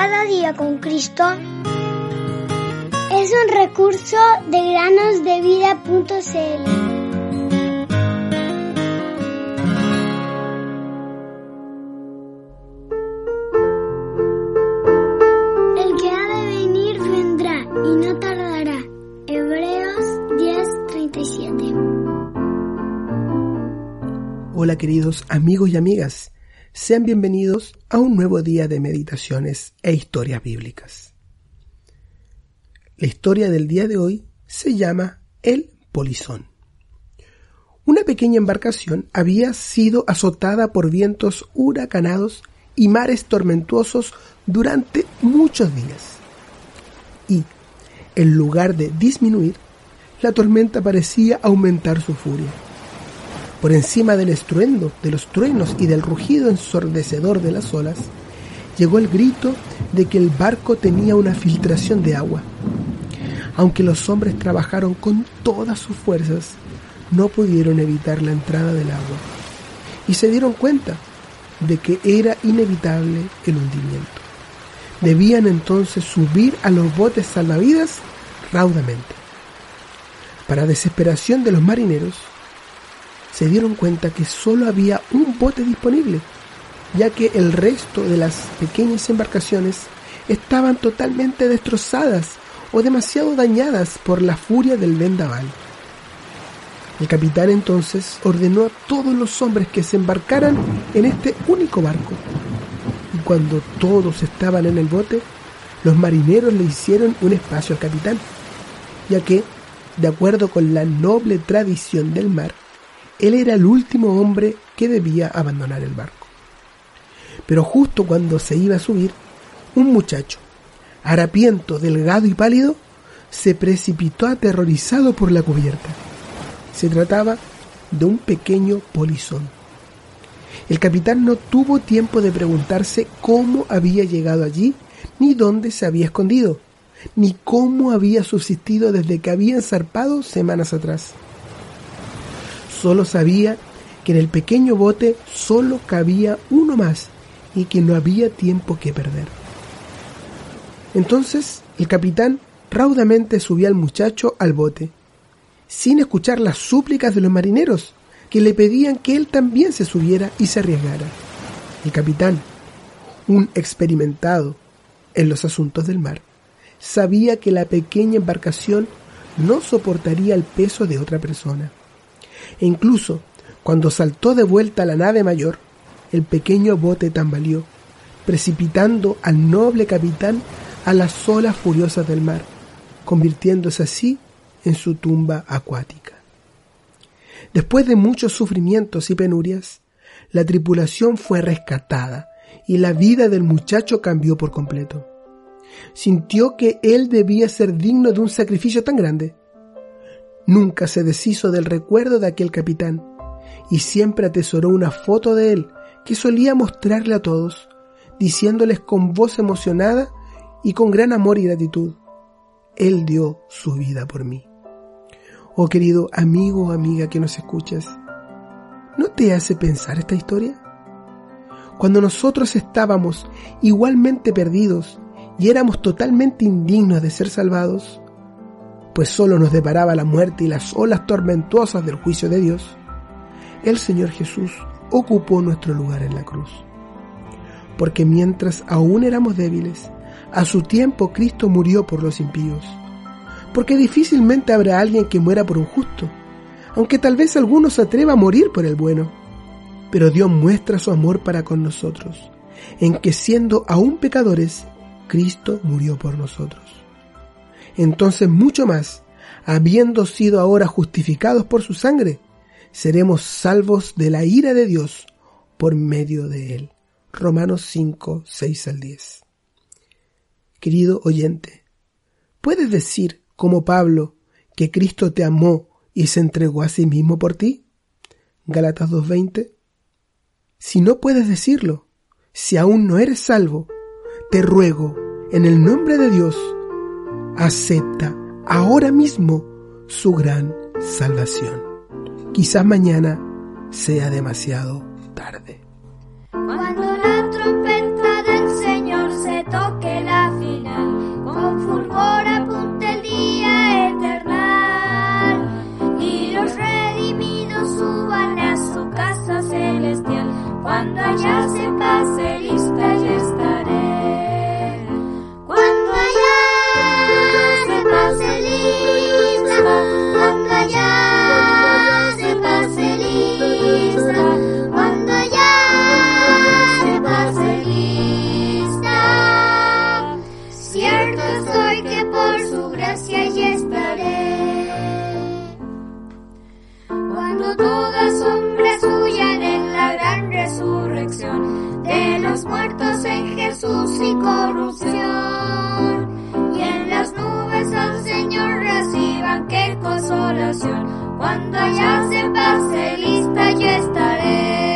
Cada día con Cristo es un recurso de granosdevida.cl. El que ha de venir vendrá y no tardará. Hebreos 10:37. Hola queridos amigos y amigas, sean bienvenidos a un nuevo día de meditaciones e historias bíblicas. La historia del día de hoy se llama El Polizón. Una pequeña embarcación había sido azotada por vientos huracanados y mares tormentuosos durante muchos días. Y, en lugar de disminuir, la tormenta parecía aumentar su furia. Por encima del estruendo de los truenos y del rugido ensordecedor de las olas, llegó el grito de que el barco tenía una filtración de agua. Aunque los hombres trabajaron con todas sus fuerzas, no pudieron evitar la entrada del agua y se dieron cuenta de que era inevitable el hundimiento. Debían entonces subir a los botes salvavidas raudamente. Para desesperación de los marineros, se dieron cuenta que solo había un bote disponible, ya que el resto de las pequeñas embarcaciones estaban totalmente destrozadas o demasiado dañadas por la furia del vendaval. El capitán entonces ordenó a todos los hombres que se embarcaran en este único barco. Y cuando todos estaban en el bote, los marineros le hicieron un espacio al capitán, ya que, de acuerdo con la noble tradición del mar, él era el último hombre que debía abandonar el barco. Pero justo cuando se iba a subir, un muchacho, harapiento, delgado y pálido, se precipitó aterrorizado por la cubierta. Se trataba de un pequeño polizón. El capitán no tuvo tiempo de preguntarse cómo había llegado allí, ni dónde se había escondido, ni cómo había subsistido desde que habían zarpado semanas atrás. Solo sabía que en el pequeño bote solo cabía uno más y que no había tiempo que perder. Entonces el capitán raudamente subió al muchacho al bote, sin escuchar las súplicas de los marineros, que le pedían que él también se subiera y se arriesgara. El capitán, un experimentado en los asuntos del mar, sabía que la pequeña embarcación no soportaría el peso de otra persona. E incluso cuando saltó de vuelta la nave mayor, el pequeño bote tambaleó, precipitando al noble capitán a las olas furiosas del mar, convirtiéndose así en su tumba acuática. Después de muchos sufrimientos y penurias, la tripulación fue rescatada y la vida del muchacho cambió por completo. Sintió que él debía ser digno de un sacrificio tan grande. Nunca se deshizo del recuerdo de aquel capitán y siempre atesoró una foto de él que solía mostrarle a todos, diciéndoles con voz emocionada y con gran amor y gratitud, Él dio su vida por mí. Oh querido amigo o amiga que nos escuchas, ¿no te hace pensar esta historia? Cuando nosotros estábamos igualmente perdidos y éramos totalmente indignos de ser salvados, pues solo nos deparaba la muerte y las olas tormentuosas del juicio de Dios, el Señor Jesús ocupó nuestro lugar en la cruz. Porque mientras aún éramos débiles, a su tiempo Cristo murió por los impíos. Porque difícilmente habrá alguien que muera por un justo, aunque tal vez alguno se atreva a morir por el bueno. Pero Dios muestra su amor para con nosotros, en que siendo aún pecadores, Cristo murió por nosotros. Entonces mucho más, habiendo sido ahora justificados por su sangre, seremos salvos de la ira de Dios por medio de él. Romanos 5, 6 al 10. Querido oyente, ¿puedes decir, como Pablo, que Cristo te amó y se entregó a sí mismo por ti? Galatas 2.20. Si no puedes decirlo, si aún no eres salvo, te ruego, en el nombre de Dios, acepta ahora mismo su gran salvación. Quizás mañana sea demasiado tarde. Cuando la trompeta del Señor se toque la final, con fulgor apunte el día eternal, y los redimidos suban a su casa celestial, cuando allá se pase Cierto estoy que por su gracia ya estaré. Cuando todas sombras huyan en la gran resurrección de los muertos en Jesús y corrupción. Y en las nubes al Señor reciban qué consolación. Cuando allá se pase lista ya estaré.